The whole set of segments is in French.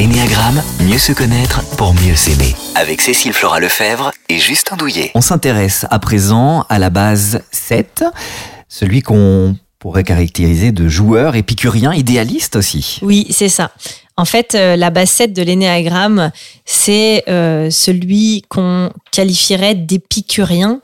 L'énéagramme, mieux se connaître pour mieux s'aimer. Avec Cécile Flora Lefebvre et Justin Douillet. On s'intéresse à présent à la base 7, celui qu'on pourrait caractériser de joueur épicurien, idéaliste aussi. Oui, c'est ça. En fait, euh, la base 7 de l'énéagramme, c'est euh, celui qu'on qualifierait d'épicurien.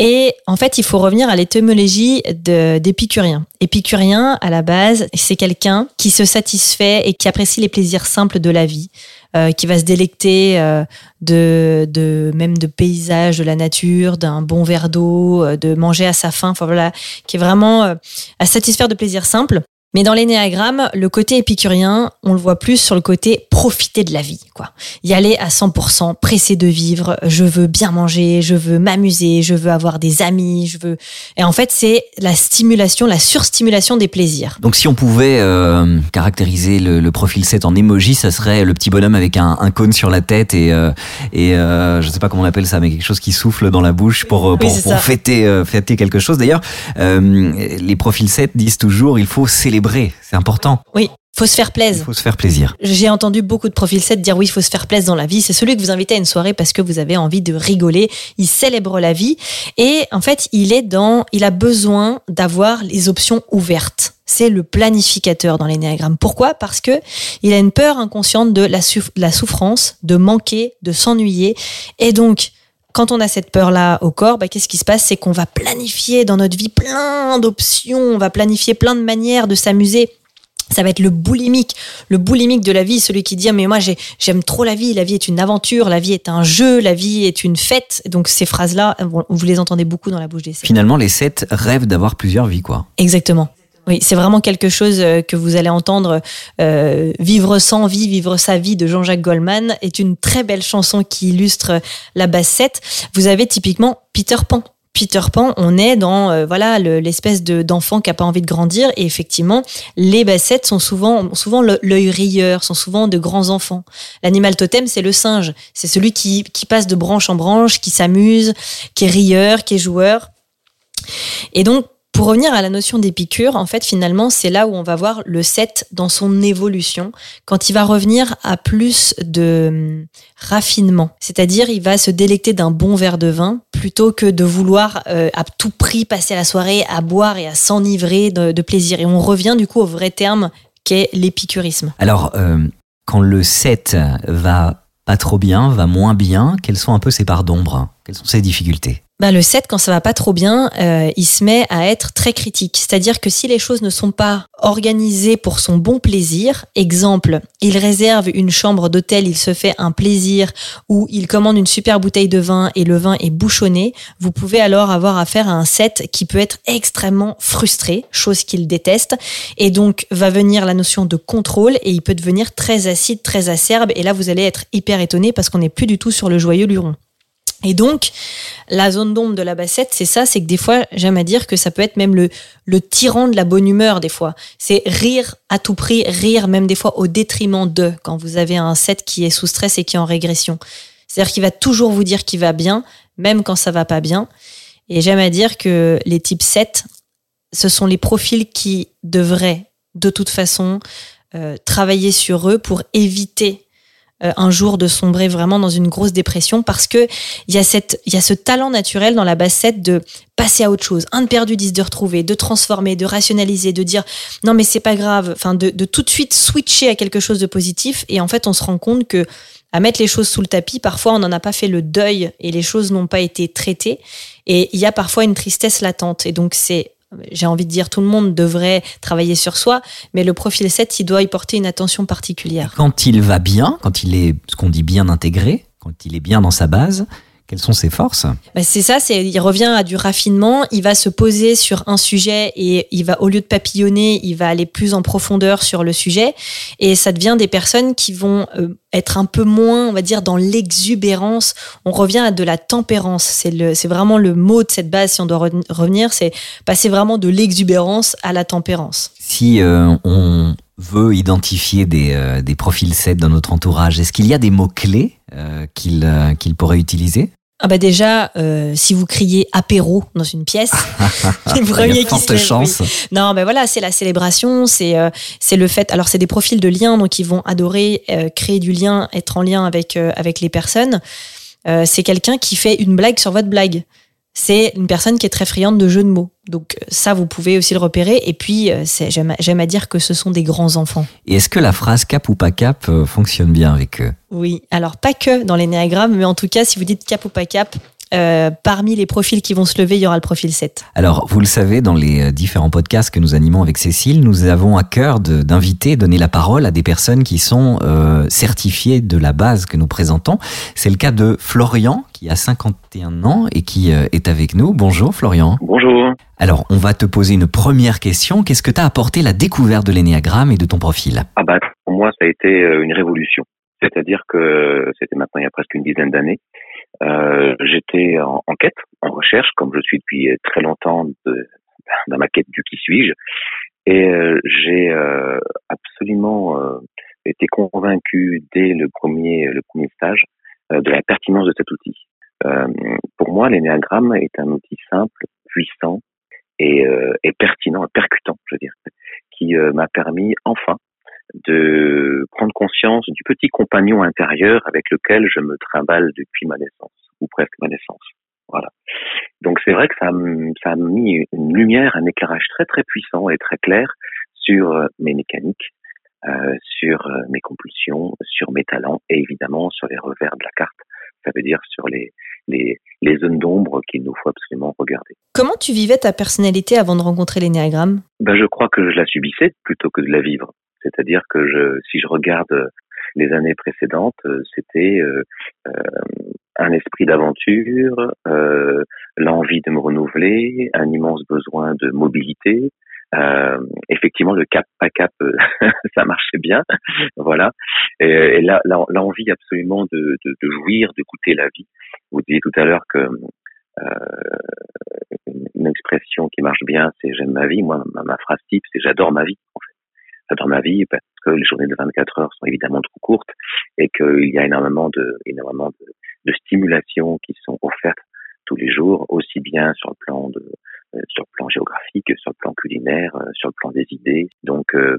Et en fait, il faut revenir à l'étymologie d'épicurien. Épicurien, à la base, c'est quelqu'un qui se satisfait et qui apprécie les plaisirs simples de la vie, euh, qui va se délecter euh, de, de même de paysages, de la nature, d'un bon verre d'eau, euh, de manger à sa faim. Enfin voilà, qui est vraiment euh, à satisfaire de plaisirs simples. Mais dans l'énéagramme, le côté épicurien, on le voit plus sur le côté profiter de la vie, quoi. Y aller à 100%, pressé de vivre, je veux bien manger, je veux m'amuser, je veux avoir des amis, je veux... Et en fait, c'est la stimulation, la surstimulation des plaisirs. Donc si on pouvait euh, caractériser le, le profil 7 en emoji, ça serait le petit bonhomme avec un, un cône sur la tête et, euh, et euh, je sais pas comment on appelle ça, mais quelque chose qui souffle dans la bouche pour, euh, pour, fêter, euh, fêter quelque chose. D'ailleurs, euh, les profils 7 disent toujours il faut célébrer, c'est important, Oui, faut se faire il plaisir. faut se faire plaisir. J'ai entendu beaucoup de profils 7 dire oui, il faut se faire plaisir dans la vie. C'est celui que vous invitez à une soirée parce que vous avez envie de rigoler. Il célèbre la vie. Et en fait, il est dans, il a besoin d'avoir les options ouvertes. C'est le planificateur dans l'énéagramme. Pourquoi? Parce que il a une peur inconsciente de la souffrance, de manquer, de s'ennuyer. Et donc, quand on a cette peur-là au corps, bah, qu'est-ce qui se passe? C'est qu'on va planifier dans notre vie plein d'options, on va planifier plein de manières de s'amuser. Ça va être le boulimique, le boulimique de la vie, celui qui dit mais moi j'ai- j'aime trop la vie, la vie est une aventure, la vie est un jeu, la vie est une fête. Donc ces phrases-là, vous les entendez beaucoup dans la bouche des sept. Finalement, les 7 rêvent d'avoir plusieurs vies, quoi. Exactement. Oui, c'est vraiment quelque chose euh, que vous allez entendre. euh, vivre sans vie, vivre sa vie de Jean-Jacques Goldman est une très belle chanson qui illustre la basse 7. Vous avez typiquement Peter Pan. Peter Pan, on est dans euh, voilà le- l'espèce de d'enfant qui a pas envie de grandir et effectivement les bassettes sont souvent souvent l'œil rieur, sont souvent de grands enfants. L'animal totem c'est le singe, c'est celui qui qui passe de branche en branche, qui s'amuse, qui est rieur, qui est joueur. Et donc, pour revenir à la notion d'épicure, en fait, finalement, c'est là où on va voir le 7 dans son évolution, quand il va revenir à plus de hum, raffinement. C'est-à-dire, il va se délecter d'un bon verre de vin plutôt que de vouloir euh, à tout prix passer la soirée à boire et à s'enivrer de, plaisir. Et on revient du coup au vrai terme qu'est l'épicurisme. Alors, euh, quand le 7 va pas trop bien, va moins bien, quelles sont un peu ses parts d'ombre? Quelles sont ses difficultés? Ben, le 7, quand ça va pas trop bien, euh, il se met à être très critique. C'est-à-dire que si les choses ne sont pas organisées pour son bon plaisir, exemple, il réserve une chambre d'hôtel, il se fait un plaisir, ou il commande une super bouteille de vin et le vin est bouchonné, vous pouvez alors avoir affaire à un 7 qui peut être extrêmement frustré, chose qu'il déteste, et donc va venir la notion de contrôle et il peut devenir très acide, très acerbe, et là vous allez être hyper étonné parce qu'on n'est plus du tout sur le joyeux luron. Et donc, la zone d'ombre de la bassette, c'est ça, c'est que des fois, j'aime à dire que ça peut être même le, le tyran de la bonne humeur, des fois. C'est rire à tout prix, rire même des fois au détriment de, quand vous avez un 7 qui est sous stress et qui est en régression. C'est-à-dire qu'il va toujours vous dire qu'il va bien, même quand ça va pas bien. Et j'aime à dire que les types 7, ce sont les profils qui devraient, de toute façon, euh, travailler sur eux pour éviter un jour de sombrer vraiment dans une grosse dépression parce que il y a cette il y a ce talent naturel dans la bassette de passer à autre chose un de perdu dix de retrouver de transformer de rationaliser de dire non mais c'est pas grave. Enfin de, de tout de suite switcher à quelque chose de positif et en fait on se rend compte que à mettre les choses sous le tapis parfois on n'en a pas fait le deuil et les choses n'ont pas été traitées. Et il y a parfois une tristesse latente. Et donc c'est j'ai envie de dire tout le monde devrait travailler sur soi, mais le profil 7, il doit y porter une attention particulière. Quand il va bien, quand il est ce qu'on dit bien intégré, quand il est bien dans sa base, quelles sont ses forces Bah, c'est ça, c'est il revient à du raffinement, il va se poser sur un sujet et il va au lieu de papillonner, il va aller plus en profondeur sur le sujet et ça devient des personnes qui vont euh, être un peu moins, on va dire dans l'exubérance. On revient à de la tempérance, c'est le c'est vraiment le mot de cette base si on doit re- revenir, c'est passer vraiment de l'exubérance à la tempérance. Si euh, on veut identifier des, euh, des profils 7 dans notre entourage, est-ce qu'il y a des mots-clés euh, qu'il euh, qu'il pourrait utiliser? Ah bah déjà, euh, si vous criez apéro dans une pièce, les premiers qui se chance. Non, mais voilà, c'est la célébration, c'est euh, c'est le fait. Alors c'est des profils de liens, donc ils vont adorer euh, créer du lien, être en lien avec avec les personnes. c'est quelqu'un qui fait une blague sur votre blague c'est une personne qui est très friande de jeux de mots. Donc ça, vous pouvez aussi le repérer. Et puis, euh, j'aime à dire que ce sont des grands enfants. Et est-ce que la phrase cap ou pas cap euh, fonctionne bien avec eux? Oui, alors pas que dans l'énéagramme, mais en tout cas, si vous dites cap ou pas cap, euh, parmi les profils qui vont se lever, il y aura le profil 7. Alors, vous le savez, dans les euh, différents podcasts que nous animons avec Cécile, nous avons à cœur d'inviter, donner la parole à des personnes qui sont euh, certifiées de la base que nous présentons. C'est le cas de Florian, qui a 51 ans et qui est avec nous. Bonjour Florian. Bonjour. Alors, on va te poser une première question. Qu'est-ce que t'as apporté la découverte de l'énéagramme et de ton profil? Ah bah, pour moi, ça a été une révolution. C'est-à-dire que c'était maintenant il y a presque une dizaine d'années. Euh, j'étais en, en, quête, en recherche, comme je suis depuis très longtemps de, dans ma quête du qui suis-je, et euh, j'ai euh, absolument euh, été convaincu dès le premier le premier stage de la pertinence de cet outil. pour moi, l'énéagramme est un outil simple, puissant et, et pertinent, percutant, je veux dire, qui m'a permis enfin de prendre conscience du petit compagnon intérieur avec lequel je me trimballe depuis ma naissance, ou presque ma naissance. Voilà. Donc c'est vrai que ça, ça a mis une lumière, un éclairage très très puissant et très clair sur euh, mes mécaniques, euh, sur euh, mes compulsions, sur mes talents et évidemment sur les revers de la carte. Ça veut dire sur les, les, les zones d'ombre qu'il nous faut absolument regarder. Comment tu vivais ta personnalité avant de rencontrer l'énéagramme? Ben, Je crois que je la subissais plutôt que de la vivre. C'est-à-dire que je, si je regarde les années précédentes, euh, c'était euh, euh, un esprit d'aventure, euh, l'envie de me renouveler, un immense besoin de mobilité. Euh, effectivement, le cap pas cap, ça marchait bien, voilà. Et, là, l'envie absolument de, jouir, de goûter la vie. Vous disiez tout à l'heure que euh, une expression qui marche bien, c'est j'aime ma vie. Moi, ma phrase type, c'est j'adore ma vie. Dans ma vie parce que les journées de 24 heures sont évidemment trop courtes et qu'il y a énormément de énormément de, de stimulations qui sont offertes tous les jours, aussi bien sur le plan de euh, sur le plan géographique, sur le plan culinaire, euh, sur le plan des idées. Donc euh,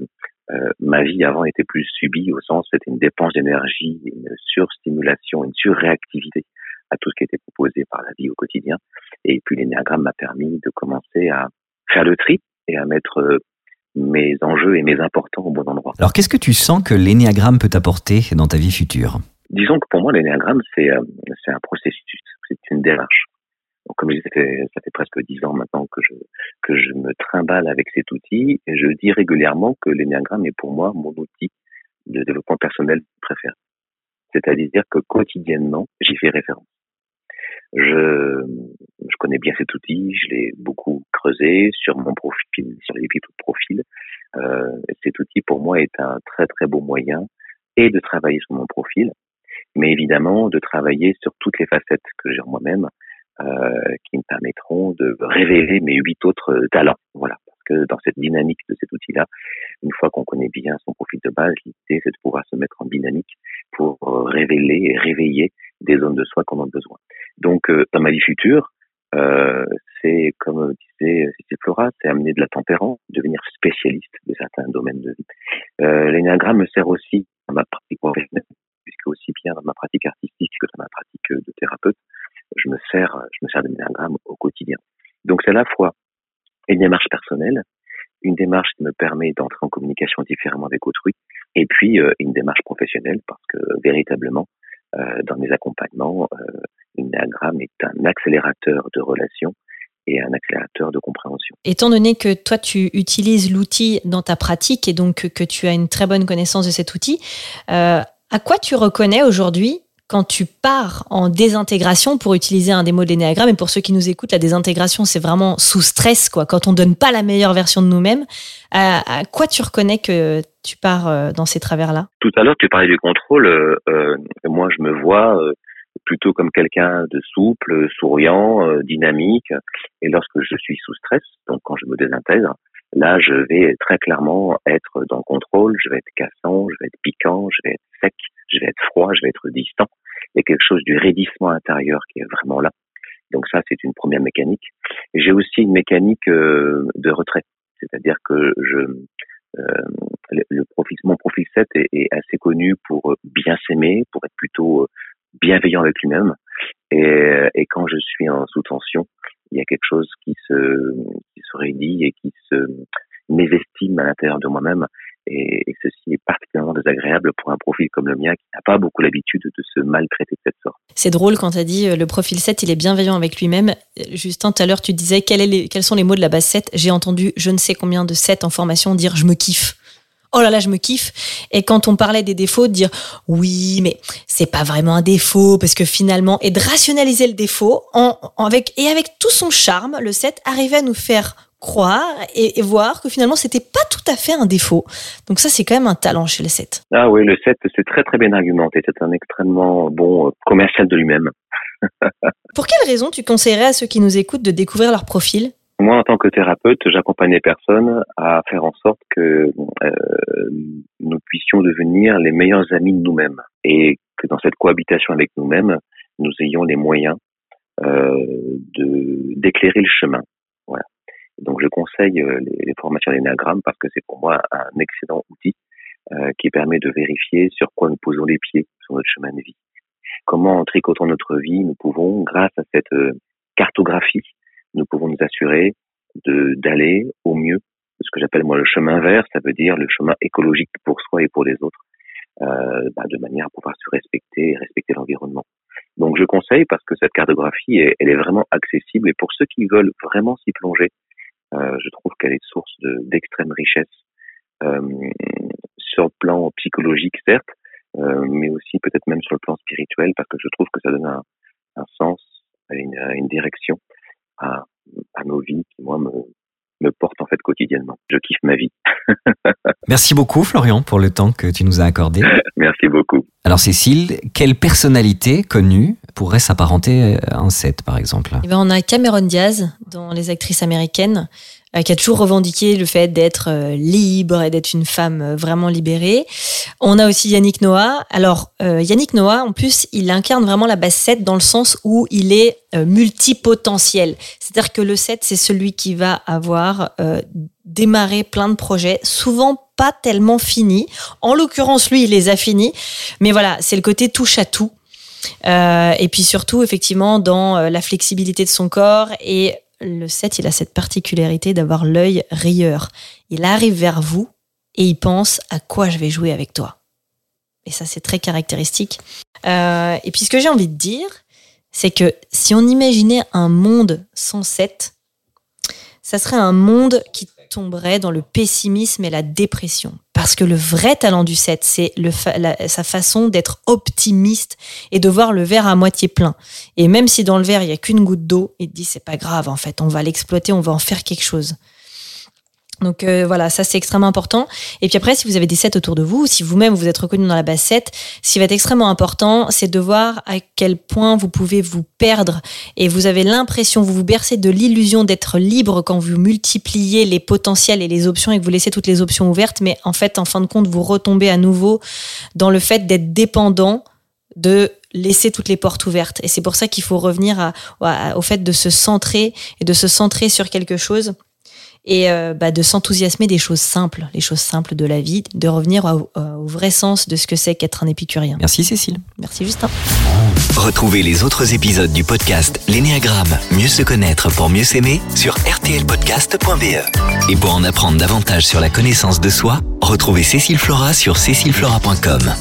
ma vie avant était plus subie au sens c'était une dépense d'énergie, une surstimulation, une surréactivité à tout ce qui était proposé par la vie au quotidien. Et puis l'énéagramme m'a permis de commencer à faire le tri et à mettre mes enjeux et mes importants au bon endroit. Alors qu'est-ce que tu sens que l'énéagramme peut apporter dans ta vie future? Disons que pour moi l'énéagramme c'est euh, c'est un processus, c'est une démarche. Donc, comme je disais, ça fait, ça fait presque dix ans maintenant que je que je me trimballe avec cet outil et je dis régulièrement que l'énéagramme est pour moi mon outil de développement personnel préféré. C'est-à-dire que quotidiennement j'y fais référence. Je, je connais bien cet outil, je l'ai beaucoup creusé sur mon profil, sur les de profil. Euh, cet outil pour moi est un très très beau moyen et de travailler sur mon profil, mais évidemment de travailler sur toutes les facettes que j'ai en moi-même, euh, qui me permettront de révéler mes huit autres talents. Voilà, parce que dans cette dynamique de cet outil-là, une fois qu'on connaît bien son profil de base, l'idée c'est de pouvoir se mettre en dynamique pour révéler et réveiller des zones de soi qu'on a besoin. Donc, euh, dans ma vie future, euh, c'est comme disait Cécile Flora, c'est amener de la tempérance, devenir spécialiste de certains domaines de vie. Euh, L'énéagramme me sert aussi dans ma pratique professionnelle, puisque aussi bien dans ma pratique artistique que dans ma pratique de thérapeute, je me sers, je me sers de l'énéagramme au quotidien. Donc c'est à la fois une démarche personnelle, une démarche qui me permet d'entrer en communication différemment avec autrui, et puis euh, une démarche professionnelle parce que véritablement euh, dans mes accompagnements, euh, l'énéagramme est un accélérateur de relations et un accélérateur de compréhension. Étant donné que toi tu utilises l'outil dans ta pratique et donc que tu as une très bonne connaissance de cet outil, euh, à quoi tu reconnais aujourd'hui quand tu pars en désintégration, pour utiliser un des mots de l'énéagramme, et pour ceux qui nous écoutent, la désintégration, c'est vraiment sous stress, quoi. Quand on donne pas la meilleure version de nous-mêmes, à, quoi tu reconnais que tu pars euh, dans ces travers-là? Tout à l'heure, tu parlais du contrôle. Euh, euh moi, je me vois euh, plutôt comme quelqu'un de souple, souriant, dynamique. Et lorsque je suis sous stress, donc quand je me désintègre, là, je vais très clairement être dans le contrôle. Je vais être cassant, je vais être piquant, je vais être sec, je vais être froid, je vais être distant. il y a quelque chose du raidissement intérieur qui est vraiment là. Donc ça, c'est une première mécanique. J'ai aussi une mécanique euh, de retrait, c'est-à-dire que je euh, profil, mon profil 7 est, assez connu pour bien s'aimer, pour être plutôt bienveillant avec lui-même. Et, et, quand je suis en sous tension, il y a quelque chose qui se qui se raidit et qui se mésestime à l'intérieur de moi-même. Et, ceci est particulièrement désagréable pour un profil comme le mien qui n'a pas beaucoup l'habitude de se maltraiter de cette sorte. C'est drôle quand tu as dit euh, le profil 7, il est bienveillant avec lui-même. Justin, tout à l'heure, tu disais quels sont les mots de la base 7. J'ai entendu je ne sais combien de 7 en formation dire je me kiffe. Oh là là, je me kiffe. Et quand on parlait des défauts, de dire oui, mais c'est pas vraiment un défaut parce que finalement, et de rationaliser le défaut en avec et avec tout son charme, le 7 arrivait à nous faire croire et, et, voir que finalement c'était pas tout à fait un défaut. Donc ça c'est quand même un talent chez le 7. Ah oui, le 7 c'est très très bien argumenté, c'est un extrêmement bon euh, commercial de lui-même. Pour quelle raison tu conseillerais à ceux qui nous écoutent de découvrir leur profil? Moi en tant que thérapeute, j'accompagne les personnes à faire en sorte que euh, nous puissions devenir les meilleurs amis de nous-mêmes et que dans cette cohabitation avec nous-mêmes, nous ayons les moyens euh, de d'éclairer le chemin donc je conseille euh, les, les formations d'énagramme parce que c'est pour moi un excellent outil euh, qui permet de vérifier sur quoi nous posons les pieds sur notre chemin de vie. Comment en tricotant notre vie, nous pouvons, grâce à cette euh, cartographie, nous pouvons nous assurer de d'aller au mieux ce que j'appelle moi le chemin vert, ça veut dire le chemin écologique pour soi et pour les autres, euh, bah, de manière à pouvoir se respecter et respecter l'environnement. Donc je conseille parce que cette cartographie, elle, est vraiment accessible et pour ceux qui veulent vraiment s'y plonger, je trouve qu'elle est source d'extrême richesse euh, sur le plan psychologique, certes, euh, mais aussi peut-être même sur le plan spirituel, parce que je trouve que ça donne un, un sens, une, une direction à, à nos vies qui, moi, me, me porte en fait quotidiennement. Je kiffe ma vie. Merci beaucoup Florian pour le temps que tu nous as accordé. Merci beaucoup. Alors Cécile, quelle personnalité connue pourrait s'apparenter à un set par exemple eh ben, On a Cameron Diaz dans Les actrices américaines euh, qui a toujours revendiqué le fait d'être euh, libre et d'être une femme euh, vraiment libérée. On a aussi Yannick Noah. Alors Yannick Noah, en plus, il incarne vraiment la base 7 dans le sens où il est multipotentiel. C'est-à-dire que le 7, c'est celui qui va avoir démarré plein de projets, souvent pas tellement finis. En l'occurrence, lui, il les a finis. Mais voilà, c'est le côté touche à tout. Euh, et puis surtout, effectivement, dans la flexibilité de son corps et le 7, il a cette particularité d'avoir l'œil rieur. Il arrive vers vous et il pense à quoi je vais jouer avec toi. Et ça, c'est très caractéristique. Euh, et puis, ce que j'ai envie de dire, c'est que si on imaginait un monde sans 7, ça serait un monde qui tomberait dans le pessimisme et la dépression. Parce que le vrai talent du 7, c'est sa façon d'être optimiste et de voir le verre à moitié plein. Et même si dans le verre, il n'y a qu'une goutte d'eau, il te dit c'est pas grave, en fait, on va l'exploiter, on va en faire quelque chose. Donc euh, voilà, ça c'est extrêmement important. Et puis après, si vous avez des sets autour de vous, si vous-même vous êtes reconnu dans la base 7, ce qui va être extrêmement important, c'est de voir à quel point vous pouvez vous perdre et vous avez l'impression, vous vous bercez de l'illusion d'être libre quand vous multipliez les potentiels et les options et que vous laissez toutes les options ouvertes, mais en fait, en fin de compte, vous retombez à nouveau dans le fait d'être dépendant de laisser toutes les portes ouvertes. Et c'est pour ça qu'il faut revenir à, au fait de se centrer et de se centrer sur quelque chose et euh, bah, de s'enthousiasmer des choses simples, les choses simples de la vie, de revenir au, au vrai sens de ce que c'est qu'être un épicurien. Merci Cécile. Merci Justin. Retrouvez les autres épisodes du podcast L'énéagramme, mieux se connaître pour mieux s'aimer sur rtlpodcast.be. Et pour en apprendre davantage sur la connaissance de soi, retrouvez Cécile Flora sur cécileflora.com.